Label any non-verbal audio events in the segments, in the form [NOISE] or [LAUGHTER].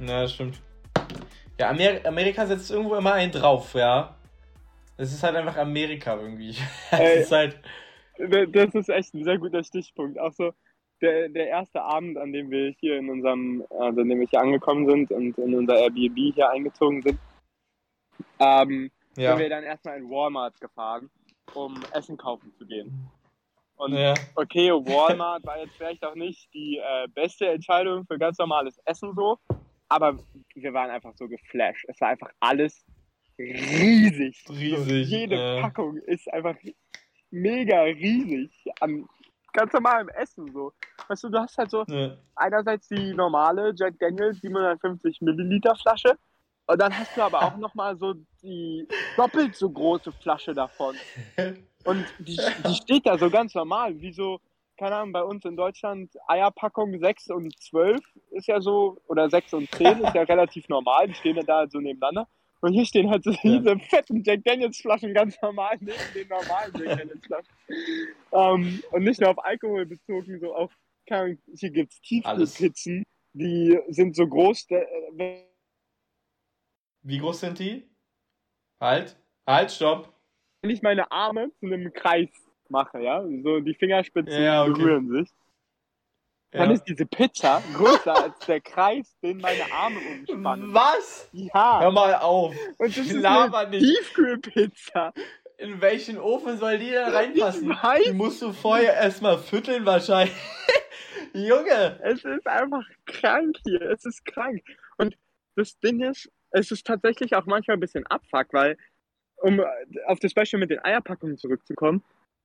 Ja, stimmt. Ja, Amer Amerika setzt irgendwo immer einen drauf, ja. Es ist halt einfach Amerika irgendwie. [LAUGHS] Ey, ist halt... Das ist echt ein sehr guter Stichpunkt. Auch so der, der erste Abend, an dem wir hier in unserem, also an dem wir hier angekommen sind und in unser Airbnb hier eingezogen sind, ähm, ja. sind wir dann erstmal in Walmart gefahren, um Essen kaufen zu gehen. Und ja. okay, Walmart war jetzt vielleicht auch nicht die äh, beste Entscheidung für ganz normales Essen so, aber wir waren einfach so geflasht. Es war einfach alles riesig. Riesig. So, jede äh. Packung ist einfach mega riesig an ganz normalem Essen so. Weißt du, du hast halt so ja. einerseits die normale Jack Daniels 750 Milliliter Flasche und dann hast du aber auch nochmal so die doppelt so große Flasche davon. [LAUGHS] Und die, die steht da so ganz normal, wie so, keine Ahnung, bei uns in Deutschland Eierpackung 6 und 12 ist ja so, oder 6 und 10 ist ja relativ normal, die stehen ja da halt so nebeneinander. Und hier stehen halt so diese fetten Jack Daniels Flaschen ganz normal neben den normalen Jack Daniels Flaschen. ähm, und nicht nur auf Alkohol bezogen, so auch, keine Ahnung, hier gibt es Tiefkühlpizzen, die sind so groß, äh, wie groß sind die? Halt, halt, stopp. Wenn ich meine Arme zu einem Kreis mache, ja, so die Fingerspitzen ja, okay. berühren sich, ja. dann ist diese Pizza größer als der Kreis, den meine Arme umspannen. Was? Ja. Hör mal auf. Und das ist eine nicht. Tiefkühlpizza. In welchen Ofen soll die denn reinpassen? Die musst du vorher erstmal fütteln wahrscheinlich. [LAUGHS] Junge! Es ist einfach krank hier. Es ist krank. Und das Ding ist, es ist tatsächlich auch manchmal ein bisschen Abfuck, weil, um auf das Beispiel mit den Eierpackungen zurückzukommen,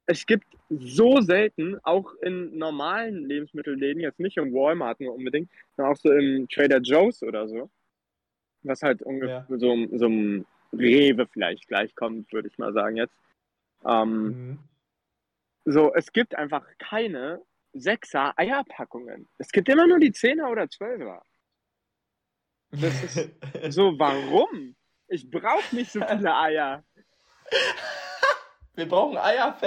es gibt so selten, auch in normalen Lebensmittelläden, jetzt nicht im Walmart nur unbedingt, sondern auch so im Trader Joe's oder so, was halt ungefähr ja. so, so einem Rewe vielleicht gleichkommt, würde ich mal sagen jetzt. Ähm, mhm. So, es gibt einfach keine Sechser Eierpackungen. Es gibt immer nur die Zehner oder Zwölfer. Das ist [LAUGHS] so, warum? Ich brauche nicht so viele Eier. [LAUGHS] Wir brauchen Eier,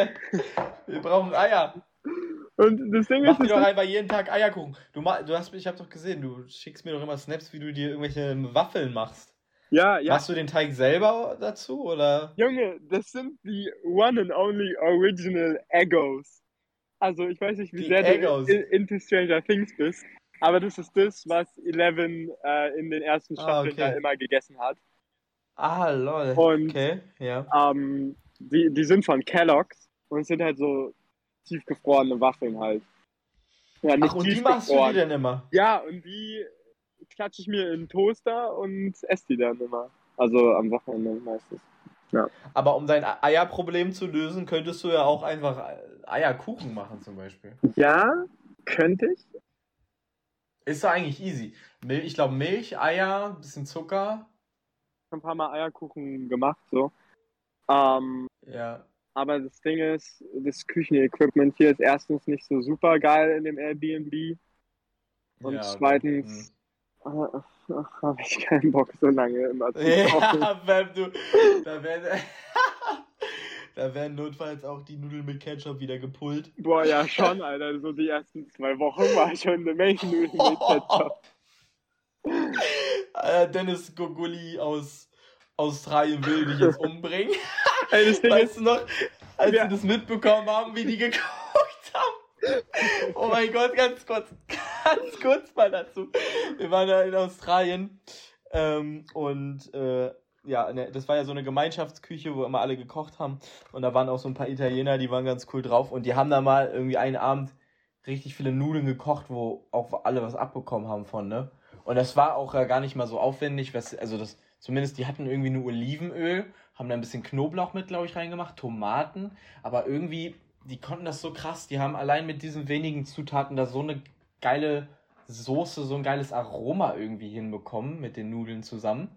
Wir brauchen Eier. Und das Ding Mach ist. Mach doch einfach jeden Tag Eierkuchen. Du, du hast, ich hab doch gesehen, du schickst mir doch immer Snaps, wie du dir irgendwelche Waffeln machst. Ja, ja. Machst du den Teig selber dazu, oder? Junge, das sind die one and only original Eggos. Also, ich weiß nicht, wie die sehr Eggos. du into Stranger Things bist. Aber das ist das, was Eleven äh, in den ersten ah, Staffeln ah, okay. immer gegessen hat. Ah, lol. Und, okay, ja. Ähm, die, die sind von Kellogg's und sind halt so tiefgefrorene Waffeln halt. Ja, Ach, und die machst du die denn immer? Ja, und die klatsche ich mir in den Toaster und esse die dann immer. Also am Wochenende meistens. Ja. Aber um dein Eierproblem zu lösen, könntest du ja auch einfach Eierkuchen machen zum Beispiel. Ja, könnte ich. Ist doch eigentlich easy. Ich glaube Milch, Eier, bisschen Zucker. Ein paar Mal Eierkuchen gemacht, so. Ähm, ja. Aber das Ding ist, das Küchenequipment hier ist erstens nicht so super geil in dem Airbnb. Und ja, zweitens okay. hm. habe ich keinen Bock, so lange immer zu kochen. [LAUGHS] Ja, wenn du, da werden, [LAUGHS] da werden notfalls auch die Nudeln mit Ketchup wieder gepult. Boah, ja schon, Alter. So die ersten zwei Wochen war ich schon eine Menge Nudeln mit [LAUGHS] Ketchup. Äh, Dennis Goguli aus Australien will dich jetzt umbringen. [LAUGHS] Ey, weißt du noch, als ja. wir das mitbekommen haben, wie die geguckt haben? Oh mein Gott, ganz kurz, ganz kurz mal dazu. Wir waren ja in Australien ähm, und äh, ja, ne, das war ja so eine Gemeinschaftsküche, wo immer alle gekocht haben. Und da waren auch so ein paar Italiener, die waren ganz cool drauf. Und die haben da mal irgendwie einen Abend richtig viele Nudeln gekocht, wo auch alle was abbekommen haben von, ne? Und das war auch ja gar nicht mal so aufwendig, was, also das, Zumindest die hatten irgendwie nur Olivenöl, haben da ein bisschen Knoblauch mit, glaube ich, reingemacht, Tomaten, aber irgendwie, die konnten das so krass, die haben allein mit diesen wenigen Zutaten da so eine geile Soße, so ein geiles Aroma irgendwie hinbekommen mit den Nudeln zusammen.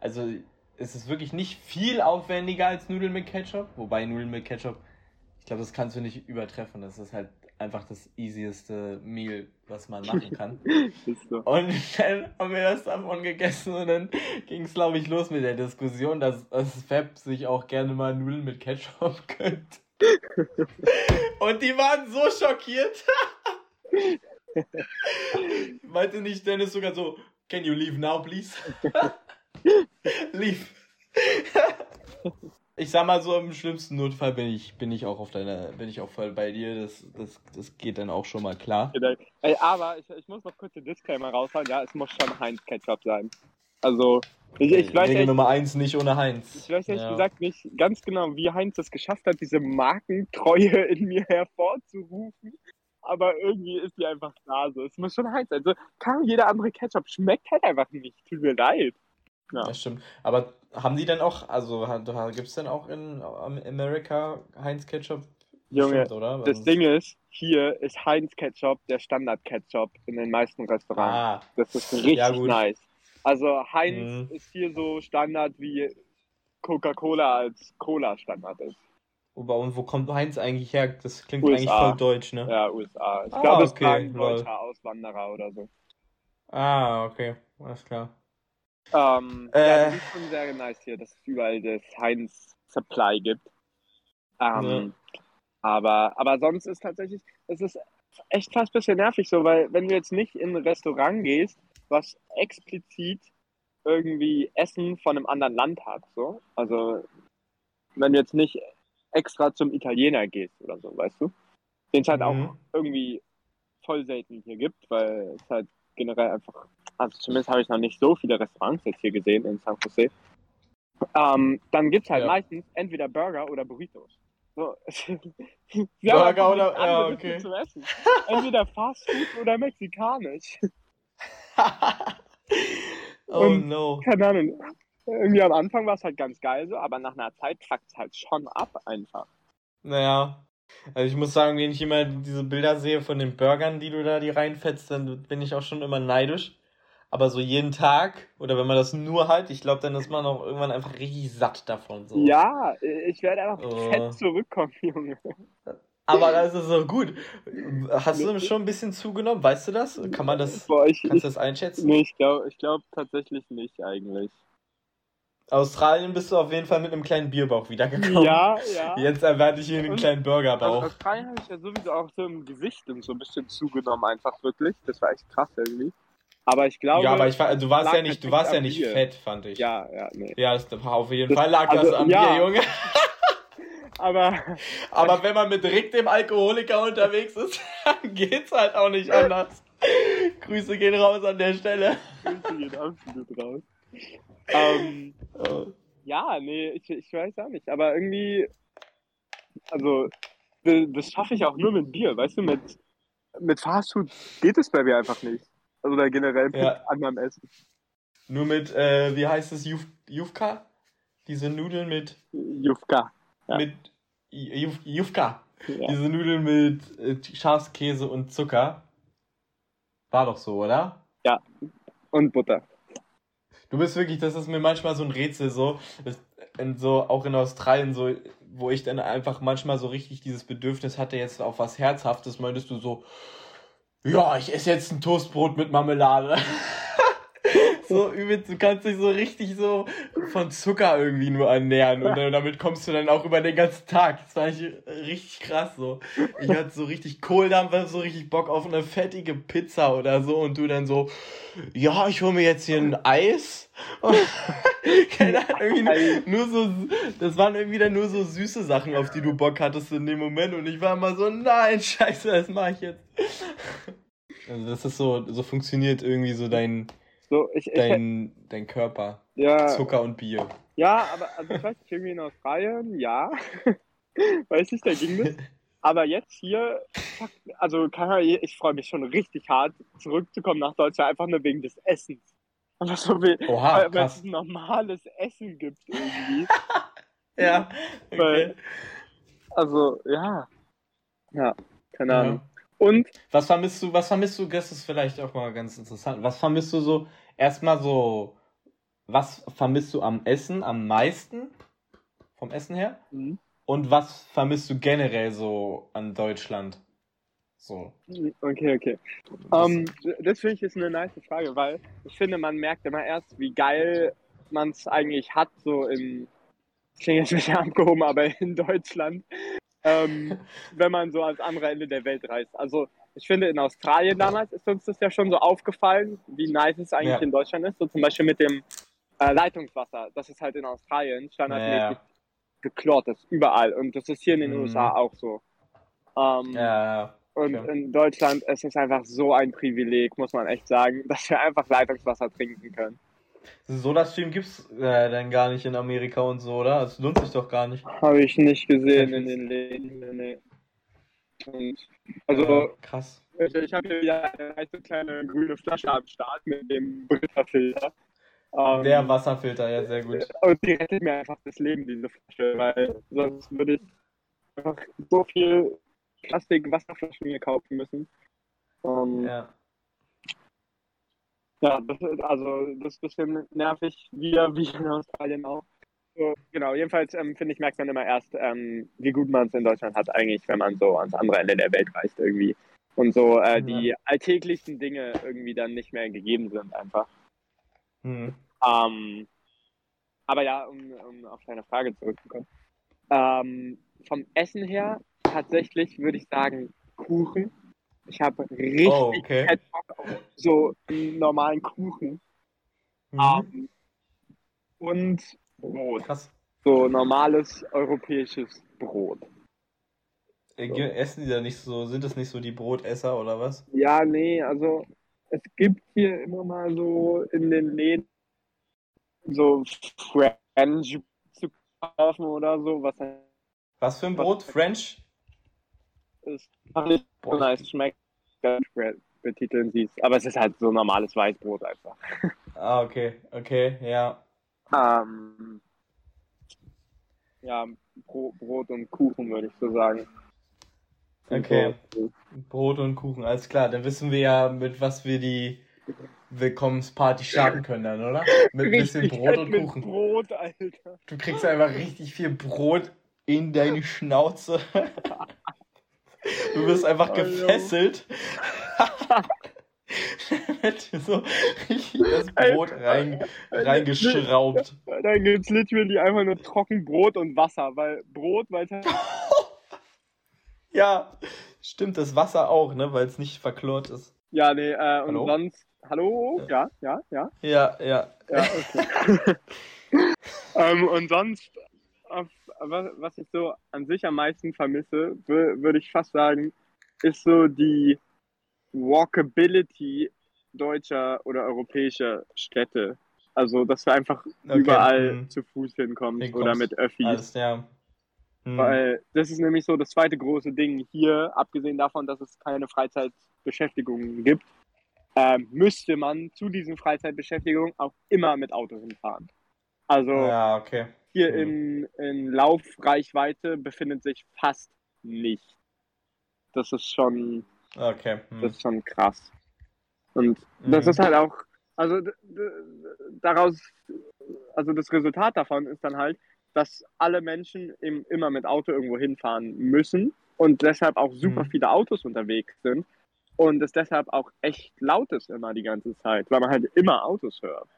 Also es ist wirklich nicht viel aufwendiger als Nudeln mit Ketchup, wobei Nudeln mit Ketchup, ich glaube, das kannst du nicht übertreffen. Das ist halt einfach das easieste Meal, was man [LAUGHS] machen kann. so. Und dann haben wir das davon gegessen und dann ging es, glaube ich, los mit der Diskussion, dass, dass Fab sich auch gerne mal Nudeln mit Ketchup [LAUGHS] gönnt. und die waren so schockiert. [LAUGHS] Meinte nicht Dennis sogar so, Can you leave now, please? leave. Ich sag mal so, im schlimmsten Notfall bin ich, bin ich auch auf deiner, bin ich auch voll bei dir. Das, das, das geht dann auch schon mal klar. Ey, aber ich, ich muss noch kurz den Disclaimer raushauen. Ja, es muss schon Heinz Ketchup sein. Also, ich, ich weiß Regel Nummer eins nicht ohne Heinz. Ich weiß ehrlich ja. gesagt nicht ganz genau, wie Heinz es geschafft hat, diese Markentreue [LAUGHS] in mir hervorzurufen. Aber irgendwie ist die einfach da so. Es muss schon Heinz sein. Also, kann jeder andere Ketchup schmeckt halt einfach nicht. Tut mir leid. Ja. Das stimmt. Aber haben die dann auch, also gibt es denn auch in Amerika Heinz Ketchup? Junge, Bestimmt, oder? das Ding ist, hier ist Heinz Ketchup der Standard Ketchup in den meisten Restaurants. Ah. Das ist richtig ja, nice. Also Heinz mhm. ist hier so Standard wie Coca-Cola als Cola Standard ist. Und wo kommt Heinz eigentlich her? Das klingt USA. eigentlich voll deutsch, ne? Ja, USA. Ich ah, glaube, es okay. ist ein deutscher Auswanderer oder so. Ah, okay. Alles klar. Ähm, äh, ja, das ist schon sehr nice hier, dass es überall das Heinz Supply gibt. Ähm, ja. aber, aber sonst ist tatsächlich, es ist echt fast ein bisschen nervig so, weil wenn du jetzt nicht in ein Restaurant gehst, was explizit irgendwie Essen von einem anderen Land hat, so, also wenn du jetzt nicht extra zum Italiener gehst oder so, weißt du, den es halt mhm. auch irgendwie voll selten hier gibt, weil es halt generell einfach, also zumindest habe ich noch nicht so viele Restaurants jetzt hier gesehen in San Jose. Ähm, dann gibt es halt ja. meistens entweder Burger oder Burritos. So. [LAUGHS] Burger oder ja, okay. Zu essen. Entweder Fast Food oder mexikanisch. [LAUGHS] [LAUGHS] oh Und, no. Keine Ahnung. Irgendwie am Anfang war es halt ganz geil so, aber nach einer Zeit packt es halt schon ab einfach. Naja, also ich muss sagen, wenn ich immer diese Bilder sehe von den Burgern, die du da die reinfetzt, dann bin ich auch schon immer neidisch. Aber so jeden Tag oder wenn man das nur hat, ich glaube, dann ist man auch irgendwann einfach richtig satt davon. So. Ja, ich werde einfach oh. fett zurückkommen, [LAUGHS] Junge. Aber das ist so gut. Hast du schon ein bisschen zugenommen? Weißt du das? Kann man das, Boah, ich, kannst du das einschätzen? Nee, ich glaube ich glaub tatsächlich nicht eigentlich. Australien bist du auf jeden Fall mit einem kleinen Bierbauch wiedergekommen. Ja, ja. Jetzt erwarte ich hier einen und kleinen Burgerbauch. Aus Australien habe ich ja sowieso auch so im Gesicht und so ein bisschen zugenommen, einfach wirklich. Das war echt krass irgendwie. Aber ich glaube. Ja, aber ich du warst ja nicht, du warst ja nicht Bier. fett, fand ich. Ja, ja, nee. Ja, das, auf jeden das, Fall lag also, das am ja. Bier, Junge. [LAUGHS] aber. [LAUGHS] Aber wenn man mit Rick dem Alkoholiker unterwegs ist, [LAUGHS] dann geht's halt auch nicht anders. Grüße gehen raus an der Stelle. Grüße gehen absolut raus. Ähm, ja, nee, ich, ich weiß auch nicht. Aber irgendwie, also, das schaffe ich auch nur mit Bier, weißt du, mit, mit Fastfood geht es bei mir einfach nicht. Also da generell mit ja. anderem Essen. Nur mit, äh, wie heißt es, Juf, Jufka? Diese Nudeln mit. Jufka. Ja. Mit Juf, Jufka. Ja. Diese Nudeln mit äh, Schafskäse und Zucker. War doch so, oder? Ja. Und Butter. Du bist wirklich, das ist mir manchmal so ein Rätsel, so, so, auch in Australien, so, wo ich dann einfach manchmal so richtig dieses Bedürfnis hatte, jetzt auf was Herzhaftes, meintest du so, ja, ich esse jetzt ein Toastbrot mit Marmelade. [LAUGHS] so übel, du kannst dich so richtig so von Zucker irgendwie nur ernähren und damit kommst du dann auch über den ganzen Tag. Das war ich richtig krass so. Ich hatte so richtig Kohldampf, so richtig Bock auf eine fettige Pizza oder so und du dann so, ja, ich hole mir jetzt hier ein Eis. [LAUGHS] Keine Ahnung, nur so, das waren irgendwie dann nur so süße Sachen, auf die du Bock hattest in dem Moment und ich war immer so, nein, scheiße, das mache ich jetzt. Also das ist so, so funktioniert irgendwie so dein, so, ich, ich, dein, dein Körper. Ja. Zucker und Bier. Ja, aber also ich weiß nicht, irgendwie in Australien, ja. [LAUGHS] weiß nicht, da ging das. Aber jetzt hier, also ich freue mich schon richtig hart, zurückzukommen nach Deutschland, einfach nur wegen des Essens. Einfach so wie, Oha, weil, es normales Essen gibt irgendwie. [LAUGHS] ja, okay. Weil, also, ja. Ja, keine Ahnung. Ja. Und? Was vermisst du, was vermisst du, das ist vielleicht auch mal ganz interessant, was vermisst du so, erstmal so, was vermisst du am Essen am meisten? Vom Essen her? Mhm. Und was vermisst du generell so an Deutschland? So. Okay, okay. Um, ähm, das finde ich ist eine nice Frage, weil ich finde, man merkt immer erst, wie geil man es eigentlich hat, so in, klingt jetzt ein bisschen [LAUGHS] abgehoben, aber in Deutschland, ähm, [LAUGHS] wenn man so ans andere Ende der Welt reist. Also ich finde, in Australien damals ist uns das ja schon so aufgefallen, wie nice es eigentlich Ja. in Deutschland ist. So zum Beispiel mit dem äh, Leitungswasser. Das ist halt in Australien standardmäßig Ja. geklort ist, überall. Und das ist hier in den Mhm. USA auch so. Ähm, Ja, Und okay. in Deutschland ist es einfach so ein Privileg, muss man echt sagen, [LAUGHS] dass wir einfach Leitungswasser trinken können. Soda-Stream gibt's äh, dann gar nicht in Amerika und so, oder? Das lohnt sich doch gar nicht. Habe ich nicht gesehen in den Läden. Nee. Und, also, krass. ich, ich habe hier wieder eine nice kleine grüne Flasche am Start mit dem Brita-Filter. Ähm, Der Wasserfilter, ja, sehr gut. Und die rettet mir einfach das Leben, diese Flasche, weil sonst würde ich einfach so viel Plastik-Wasserflaschen mir kaufen müssen. Ähm, Ja. Ja, das ist, also das ist ein bisschen nervig, wieder wie in Australien auch. So, genau, jedenfalls ähm, finde ich, merkt man immer erst, ähm, wie gut man es in Deutschland hat, eigentlich, wenn man so ans andere Ende der Welt reist irgendwie. Und so äh, Ja. die alltäglichsten Dinge irgendwie dann nicht mehr gegeben sind einfach. Hm. Ähm, aber ja, um, um auf deine Frage zurückzukommen. Ähm, vom Essen her tatsächlich würde ich sagen Kuchen. Ich habe richtig Oh, okay. Bock auf so einen normalen Kuchen. Mhm. Ähm, und Brot. Krass. So normales europäisches Brot. Äh, ge- Essen die da nicht so, sind das nicht so die Brotesser oder was? Ja, nee, also es gibt hier immer mal so in den Läden so French zu kaufen oder so, was halt Was für ein Brot? French? ist ach, nicht so nice schmeckt, ganz betiteln siehst. Aber es ist halt so normales Weißbrot einfach. [LAUGHS] Ah, okay, okay, ja. Ähm, ja, Bro Brot und Kuchen würde ich so sagen. Okay. Brot und Kuchen, alles klar. Dann wissen wir ja, mit was wir die Willkommensparty starten können dann, oder? Mit ein bisschen Brot und mit Kuchen. Brot, Alter. Du kriegst einfach richtig viel Brot in deine Schnauze. [LAUGHS] Du wirst einfach gefesselt. [LAUGHS] [LAUGHS] Dir so richtig das Brot rein, reingeschraubt. Dann gibt's literally einfach nur Trockenbrot und Wasser, weil Brot, weil es halt [LAUGHS] Ja, stimmt, das Wasser auch, ne, weil es nicht verklort ist. Ja, nee, äh, und Hallo? sonst. Hallo? Ja, ja, ja. Ja, ja. Ja, okay. [LAUGHS] ähm, und sonst, was, ich so an sich am meisten vermisse, wür- würde ich fast sagen, ist so die Walkability deutscher oder europäischer Städte. Also, dass du einfach Okay, überall hm. zu Fuß hinkommst, Hinkommst. oder mit Öffis. Alles, ja. Hm. Weil das ist nämlich so das zweite große Ding hier, abgesehen davon, dass es keine Freizeitbeschäftigungen gibt, ähm, müsste man zu diesen Freizeitbeschäftigungen auch immer mit Auto hinfahren. Also Ja, okay. hier Hm. in, in Laufreichweite befindet sich fast nicht. Das ist schon, Okay. Hm. das ist schon krass. Und das Mhm. ist halt auch, also daraus, also das Resultat davon ist dann halt, dass alle Menschen eben immer mit Auto irgendwo hinfahren müssen und deshalb auch super Mhm. viele Autos unterwegs sind und es deshalb auch echt laut ist immer die ganze Zeit, weil man halt immer Autos hört.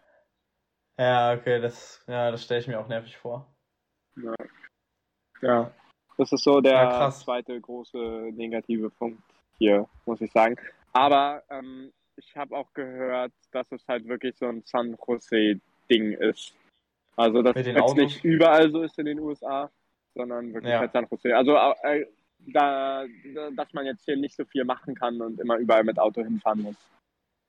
Ja, okay, das, ja, das stelle ich mir auch nervig vor. Ja. ja. Das ist so der Ja, zweite große negative Punkt hier, muss ich sagen. Aber ähm, ich habe auch gehört, dass es halt wirklich so ein San Jose-Ding ist. Also, dass es jetzt nicht überall so ist in den USA, sondern wirklich Ja. halt San Jose. Also, äh, da, da, dass man jetzt hier nicht so viel machen kann und immer überall mit Auto hinfahren muss.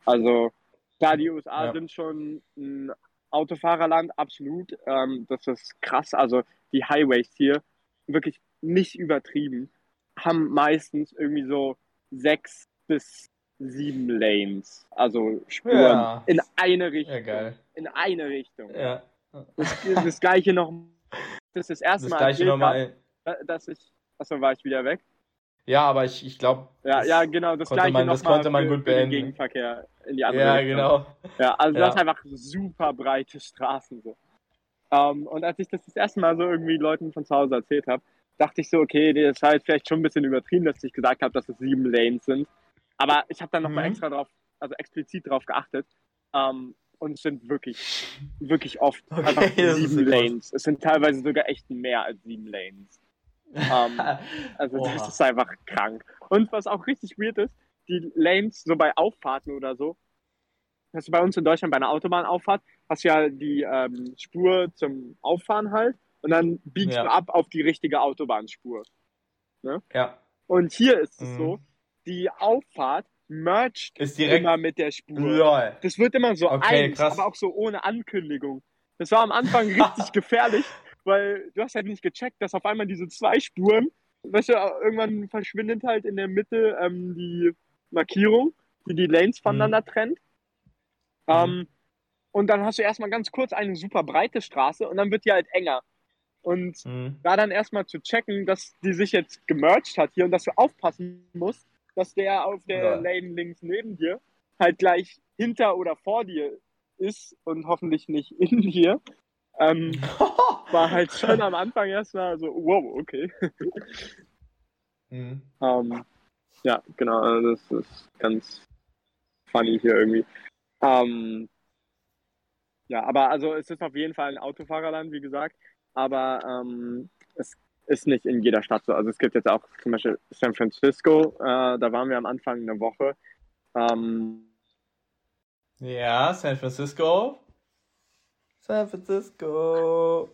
Also, klar, die USA Ja. sind schon ein Autofahrerland, absolut. Ähm, das ist krass. Also, die Highways hier, wirklich nicht übertrieben, haben meistens irgendwie so sechs bis sieben Lanes. Also Spuren Ja. in eine Richtung. Ja, geil. In eine Richtung. Ja. Das, das gleiche noch. Das ist das erste Das Mal, gleiche erzählt nochmal. hab, dass ich. Achso, war ich wieder weg? Ja, aber ich, ich glaube. Ja, ja, genau. Das konnte gleiche man- noch das mal konnte man für, gut beenden. Gegenverkehr in die andere Ja, Richtung. genau. Ja, also Ja. das ist einfach super breite Straßen so. Ähm, und als ich das das erste Mal so irgendwie Leuten von zu Hause erzählt habe, dachte ich so, okay, das war jetzt vielleicht schon ein bisschen übertrieben, dass ich gesagt habe, dass es sieben Lanes sind. Aber ich habe dann nochmal Mhm. extra drauf, also explizit drauf geachtet. Ähm, und es sind wirklich, wirklich oft Okay, einfach sieben krass. Lanes. Es sind teilweise sogar echt mehr als sieben Lanes. Ähm, [LAUGHS] Also Oha. das ist einfach krank. Und was auch richtig weird ist, die Lanes so bei Auffahrten oder so. Hast du bei uns in Deutschland bei einer Autobahnauffahrt, hast du ja die ähm, Spur zum Auffahren halt und dann biegst Ja. du ab auf die richtige Autobahnspur. Ja. Und hier ist es Mhm. so, die Auffahrt mergt Ist direkt. immer mit der Spur. Lol. Das wird immer so Okay, eins, krass. aber auch so ohne Ankündigung. Das war am Anfang richtig [LAUGHS] gefährlich, weil du hast halt nicht gecheckt, dass auf einmal diese zwei Spuren, weißt du, irgendwann verschwindet halt in der Mitte ähm, die Markierung, die die Lanes voneinander trennt. Ähm, und dann hast du erstmal ganz kurz eine super breite Straße und dann wird die halt enger. Und Mhm. da dann erstmal zu checken, dass die sich jetzt gemerged hat hier und dass du aufpassen musst, dass der auf der Ja. Lane links neben dir halt gleich hinter oder vor dir ist und hoffentlich nicht [LAUGHS] in dir. Ähm, [LAUGHS] war halt schon am Anfang erstmal so, wow, okay. Mhm. Ähm, ja, genau, also das ist ganz funny hier irgendwie. Ähm, ja, aber also es ist auf jeden Fall ein Autofahrerland, wie gesagt, aber ähm, es ist nicht in jeder Stadt so. Also es gibt jetzt auch zum Beispiel San Francisco, äh, da waren wir am Anfang eine Woche. Ähm, Ja, San Francisco. San Francisco.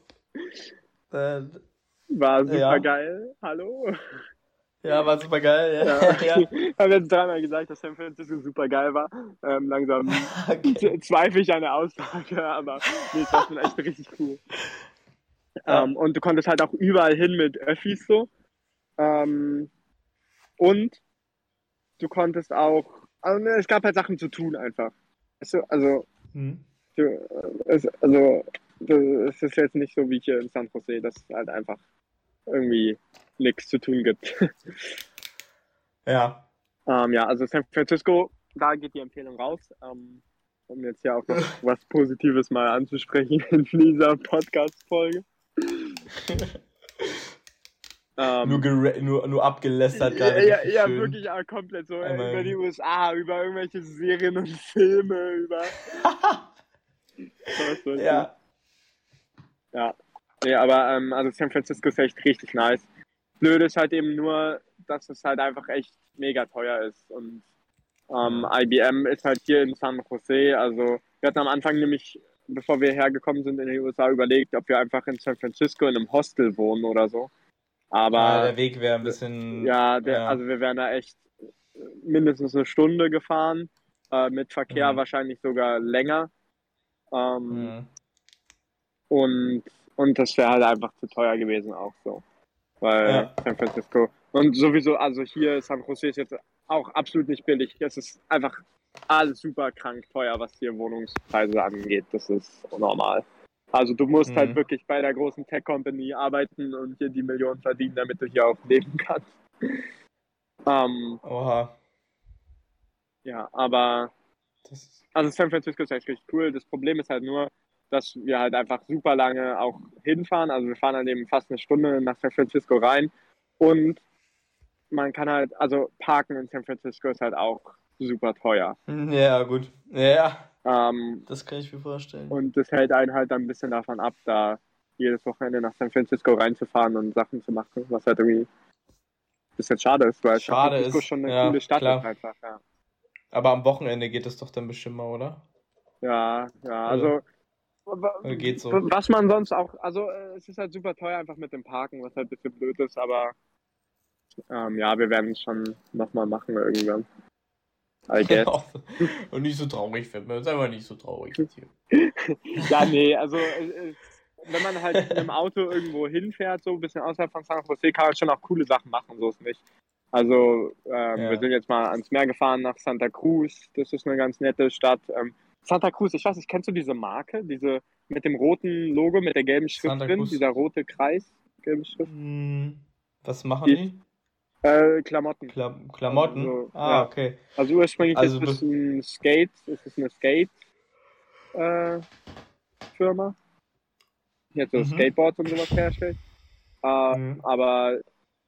Dann- war super Ja. geil. Hallo. Ja, war super geil. Ja. Ja. ja. Ich habe jetzt dreimal gesagt, dass San Francisco super geil war. Ähm, langsam [LAUGHS] Okay. Zweifle ich an der Aussage, aber nee, es war schon echt richtig cool. Ja. Ähm, und du konntest halt auch überall hin mit Öffis so. Ähm, und du konntest auch, also ne, es gab halt Sachen zu tun einfach. Du, also, Mhm. du, es, also es ist jetzt nicht so wie hier in San Jose, dass es halt einfach irgendwie nichts zu tun gibt. [LAUGHS] Ja. Ähm, ja, also San Francisco, da geht die Empfehlung raus. Ähm, um jetzt ja auch noch [LAUGHS] was Positives mal anzusprechen in dieser Podcast-Folge. [LAUGHS] Ähm, Nur, nur, nur abgelästert ja, gerade. ja, ja, wirklich ja, komplett so äh, Einmal- über die USA, über irgendwelche Serien und [LAUGHS] Filme, über. [LAUGHS] Weiß ich. Ja. Ja, nee, aber ähm, also San Francisco ist echt richtig nice. Blöd ist halt eben nur, dass es halt einfach echt mega teuer ist. Und ähm, IBM ist halt hier in San Jose. Also wir hatten am Anfang nämlich, bevor wir hergekommen sind in die USA, überlegt, ob wir einfach in San Francisco in einem Hostel wohnen oder so. Ja, Aber der Weg wäre ein bisschen. ja, der, ja. also wir wären da echt mindestens eine Stunde gefahren. Äh, mit Verkehr Mhm. wahrscheinlich sogar länger. Ähm, Mhm. und, und das wäre halt einfach zu teuer gewesen auch so. Weil Ja. San Francisco. Und sowieso, also hier San Jose ist jetzt auch absolut nicht billig. Es ist einfach alles super krank teuer, was hier Wohnungspreise angeht. Das ist normal. Also du musst Mhm. halt wirklich bei der großen Tech-Company arbeiten und hier die Millionen verdienen, damit du hier auch leben kannst. [LAUGHS] Ähm, Oha. ja, aber Also San Francisco ist echt richtig cool. Das Problem ist halt nur, dass wir halt einfach super lange auch hinfahren. Also wir fahren halt eben fast eine Stunde nach San Francisco rein. Und man kann halt, also parken in San Francisco ist halt auch super teuer. ja, gut. Ja, Ähm, das kann ich mir vorstellen. und das hält einen halt dann ein bisschen davon ab, da jedes Wochenende nach San Francisco reinzufahren und Sachen zu machen, was halt irgendwie ein bisschen schade ist, weil San Schade Francisco ist, schon eine ja, coole Stadt klar. ist einfach. Ja. Aber am Wochenende geht es doch dann bestimmt mal, oder? Ja, ja, Also, also. Geht so? Was man sonst auch, also äh, es ist halt super teuer einfach mit dem Parken, was halt ein bisschen blöd ist, aber ähm, ja, wir werden es schon nochmal machen irgendwann. I guess. Und nicht so traurig wird. Sei mal nicht so traurig jetzt hier. [LAUGHS] ja, nee, also äh, äh, wenn man halt mit einem Auto irgendwo hinfährt, so ein bisschen außerhalb von San Jose, kann man schon auch coole Sachen machen, so ist nicht. Also ähm, Ja. wir sind jetzt mal ans Meer gefahren nach Santa Cruz, das ist eine ganz nette Stadt. Ähm, Santa Cruz, ich weiß nicht, kennst du diese Marke, diese mit dem roten Logo, mit der gelben Schrift drin, dieser rote Kreis, gelbe Schrift? Hm, Was machen Die- die? Äh, Klamotten. Kla Klamotten? Also, ah, ja. okay. Also ursprünglich Also ist es ein Skate, ist es eine Skate äh, Firma, die jetzt so Mhm. Skateboards und sowas herstellt. Äh, Mhm. Aber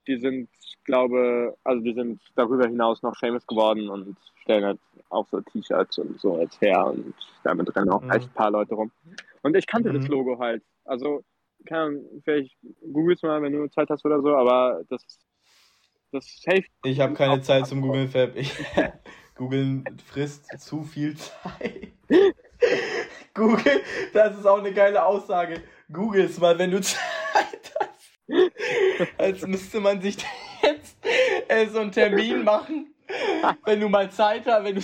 die sind, ich glaube, also die sind darüber hinaus noch famous geworden und stellen halt auch so T-Shirts und so als her und damit rennen auch Mhm. echt ein paar Leute rum. Und ich kannte das Mhm. Logo halt. Also, keine Ahnung, vielleicht googelst mal, wenn du Zeit hast oder so, aber das Das safe. Ich habe keine Zeit zum Google Fab. Ich, [LAUGHS] Google frisst zu viel Zeit. [LAUGHS] Google, das ist auch eine geile Aussage. Google es mal, wenn du [LAUGHS] Zeit hast. Als müsste man sich jetzt äh, so einen Termin machen, wenn du mal Zeit hast, wenn du.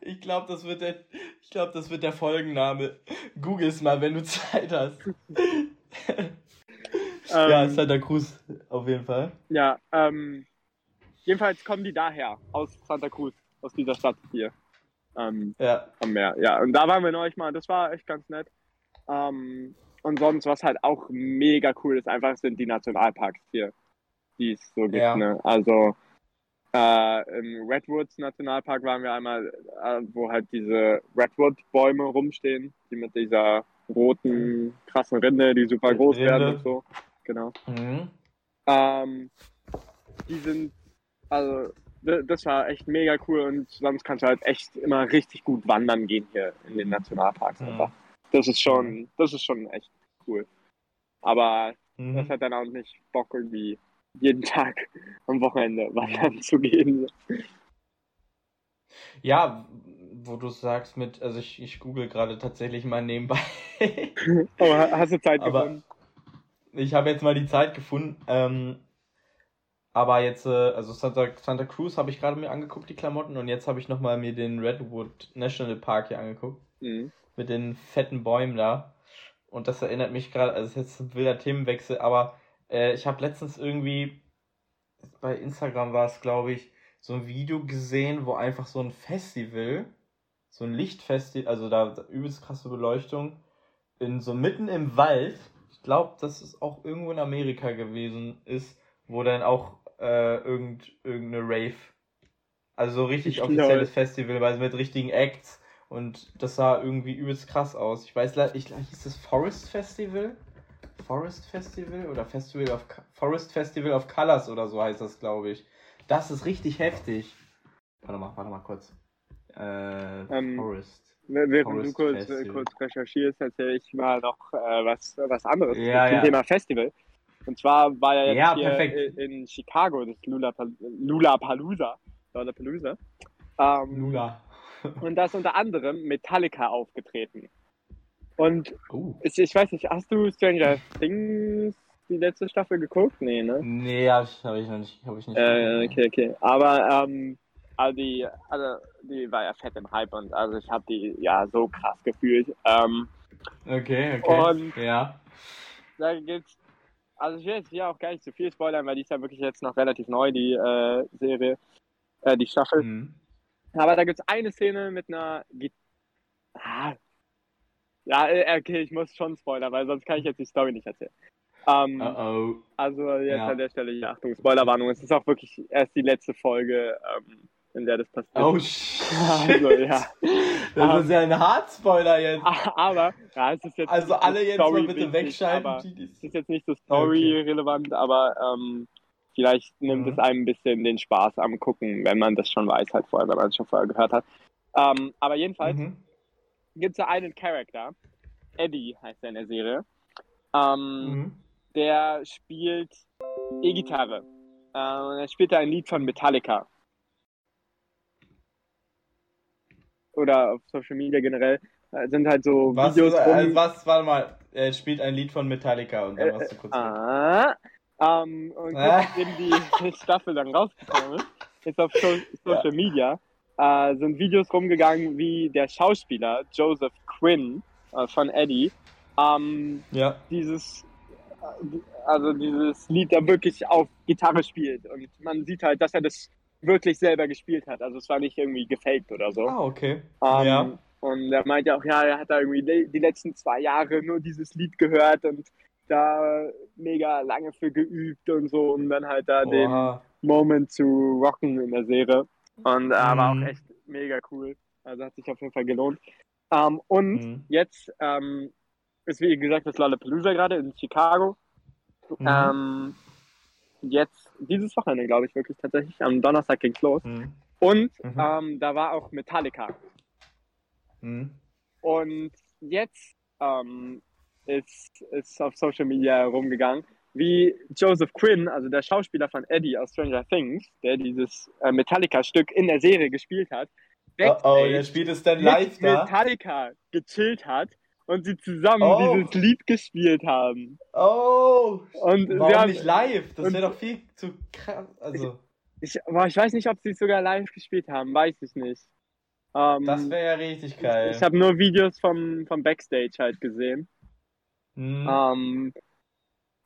ich glaube, das wird der, ich glaube, das wird der Folgenname. Google es mal, wenn du Zeit hast. Ja, Ähm, Santa Cruz auf jeden Fall. Ja, ähm, jedenfalls kommen die daher, aus Santa Cruz, aus dieser Stadt hier. Ähm, Ja. am Meer. Ja, und da waren wir neulich mal, das war echt ganz nett. Ähm, und sonst, was halt auch mega cool ist, einfach sind die Nationalparks hier, die es so gibt. Ja. Ne? Also äh, im Redwoods Nationalpark waren wir einmal, äh, wo halt diese Redwood-Bäume rumstehen, die mit dieser roten, krassen Rinde, die super groß Rinde. werden und so. Genau. Mhm. Ähm, die sind, also, das war echt mega cool und sonst kannst du halt echt immer richtig gut wandern gehen hier in den Nationalparks Mhm. einfach. Das ist schon, das ist schon echt cool. Aber das Mhm. hat dann auch nicht Bock irgendwie jeden [LAUGHS] Tag am Wochenende wandern zu gehen. Ja, wo du sagst mit, also ich, ich google gerade tatsächlich mal nebenbei. Aber [LAUGHS] ha- hast du Zeit Aber- gefunden? Ich habe jetzt mal die Zeit gefunden. Ähm, aber jetzt, äh, also Santa, Santa Cruz habe ich gerade mir angeguckt, die Klamotten, und jetzt habe ich nochmal mir den Redwood National Park hier angeguckt. Mhm. Mit den fetten Bäumen da. Und das erinnert mich gerade, also ist jetzt ein wilder Themenwechsel, aber äh, ich habe letztens irgendwie, bei Instagram war es, glaube ich, so ein Video gesehen, wo einfach so ein Festival, so ein Lichtfestival, also da, da übelst krasse Beleuchtung, in so mitten im Wald, glaube, dass es auch irgendwo in Amerika gewesen ist, wo dann auch äh, irgend, irgendeine Rave, also so richtig Ich offizielles Festival, weil mit richtigen Acts und das sah irgendwie übelst krass aus. Ich weiß, ich, hieß das Forest Festival? Forest Festival oder Festival of Forest Festival of Colors oder so heißt das, glaube ich. Das ist richtig heftig. Warte mal, warte mal kurz. Äh, Ähm, Forest. Während du kurz, äh, Festival. kurz recherchierst, erzähle ich mal noch äh, was, was anderes Ja, zum ja. Thema Festival. Und zwar war ja jetzt Ja, hier perfekt. in Chicago das Lulapal- Lollapalooza. Lollapalooza. Ähm, Lula. und da ist unter anderem Metallica aufgetreten. Und Oh. ich, ich weiß nicht, hast du Stranger Things die letzte Staffel geguckt? Nee, ne? Nee, hab ich, hab ich noch nicht. Hab ich nicht Äh, okay, okay. Aber ähm, also die, also die war ja fett im Hype und also ich habe die ja so krass gefühlt. Ähm, Okay, okay. Und- ja. da gibt's, also ich will jetzt hier auch gar nicht zu viel spoilern, weil die ist ja wirklich jetzt noch relativ neu, die äh, Serie, äh, die Staffel. Mhm. Aber da gibt es eine Szene mit einer Git ah. Ja, äh, okay, ich muss schon spoilern, weil sonst kann ich jetzt die Story nicht erzählen. Ähm, Uh oh. Also jetzt Ja. an der Stelle, ja, Achtung, Spoilerwarnung. Es ist auch wirklich erst die letzte Folge, ähm, in der das passiert. Oh shit. Also, ja. Das ist ja ein Hardspoiler jetzt. Aber, ja, es ist jetzt Also alle jetzt mal Story bitte wegschalten. Aber es ist jetzt nicht so story-relevant, aber ähm, vielleicht nimmt Mhm. es einem ein bisschen den Spaß am Gucken, wenn man das schon weiß, halt vorher, wenn man es schon vorher gehört hat. Ähm, aber jedenfalls Mhm. gibt es da einen Charakter, Eddie heißt er in der Serie, ähm, Mhm. der spielt E-Gitarre. Äh, er spielt da ein Lied von Metallica. Oder auf Social Media generell äh, sind halt so Was, Videos rum. äh, was, warte mal, er spielt ein Lied von Metallica und dann Äh, warst du kurz. Ah, ähm, und kurz Ah. nachdem die [LAUGHS] Staffel dann rausgekommen ist, ist auf so Social Media äh, sind Videos rumgegangen, wie der Schauspieler Joseph Quinn äh, von Eddie ähm, Ja. dieses äh, also dieses Lied da wirklich auf Gitarre spielt und man sieht halt, dass er das wirklich selber gespielt hat. Also es war nicht irgendwie gefaked oder so. Ah, okay. Ähm, ja. Und er meinte auch, ja, er hat da irgendwie die letzten zwei Jahre nur dieses Lied gehört und da mega lange für geübt und so, um dann halt da den Oha. Moment zu rocken in der Serie. Und äh, war Mhm. auch echt mega cool. Also hat sich auf jeden Fall gelohnt. Ähm, und Mhm. jetzt ähm, ist wie gesagt das Lollapalooza gerade in Chicago. Mhm. Ähm, jetzt, dieses Wochenende, glaube ich, wirklich tatsächlich. Am Donnerstag ging's los. Mhm. Und Mhm. ähm, da war auch Metallica. Mhm. Und jetzt ähm, ist, ist auf Social Media rumgegangen, wie Joseph Quinn, also der Schauspieler von Eddie aus Stranger Things, der dieses äh, Metallica-Stück in der Serie gespielt hat, Oh, oh, der spielt es dann live mit da. Metallica gechillt hat und sie zusammen Oh. dieses Lied gespielt haben. Oh! Und Warum sie haben, nicht live? Das wäre doch viel zu krass. Also, ich, boah, ich weiß nicht, ob sie es sogar live gespielt haben, weiß ich nicht. Ähm, das wäre ja richtig geil. ich habe nur Videos vom, vom Backstage halt gesehen. Hm. Ähm,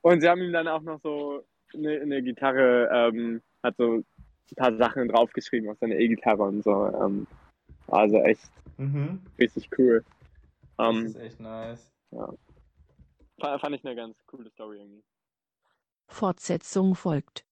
und sie haben ihm dann auch noch so eine, eine Gitarre, ähm, hat so ein paar Sachen draufgeschrieben auf seine E-Gitarre und so. Ähm, also echt Mhm. richtig cool. Das Ähm, ist echt nice. fa- fand ich eine ganz coole Story irgendwie. Fortsetzung folgt.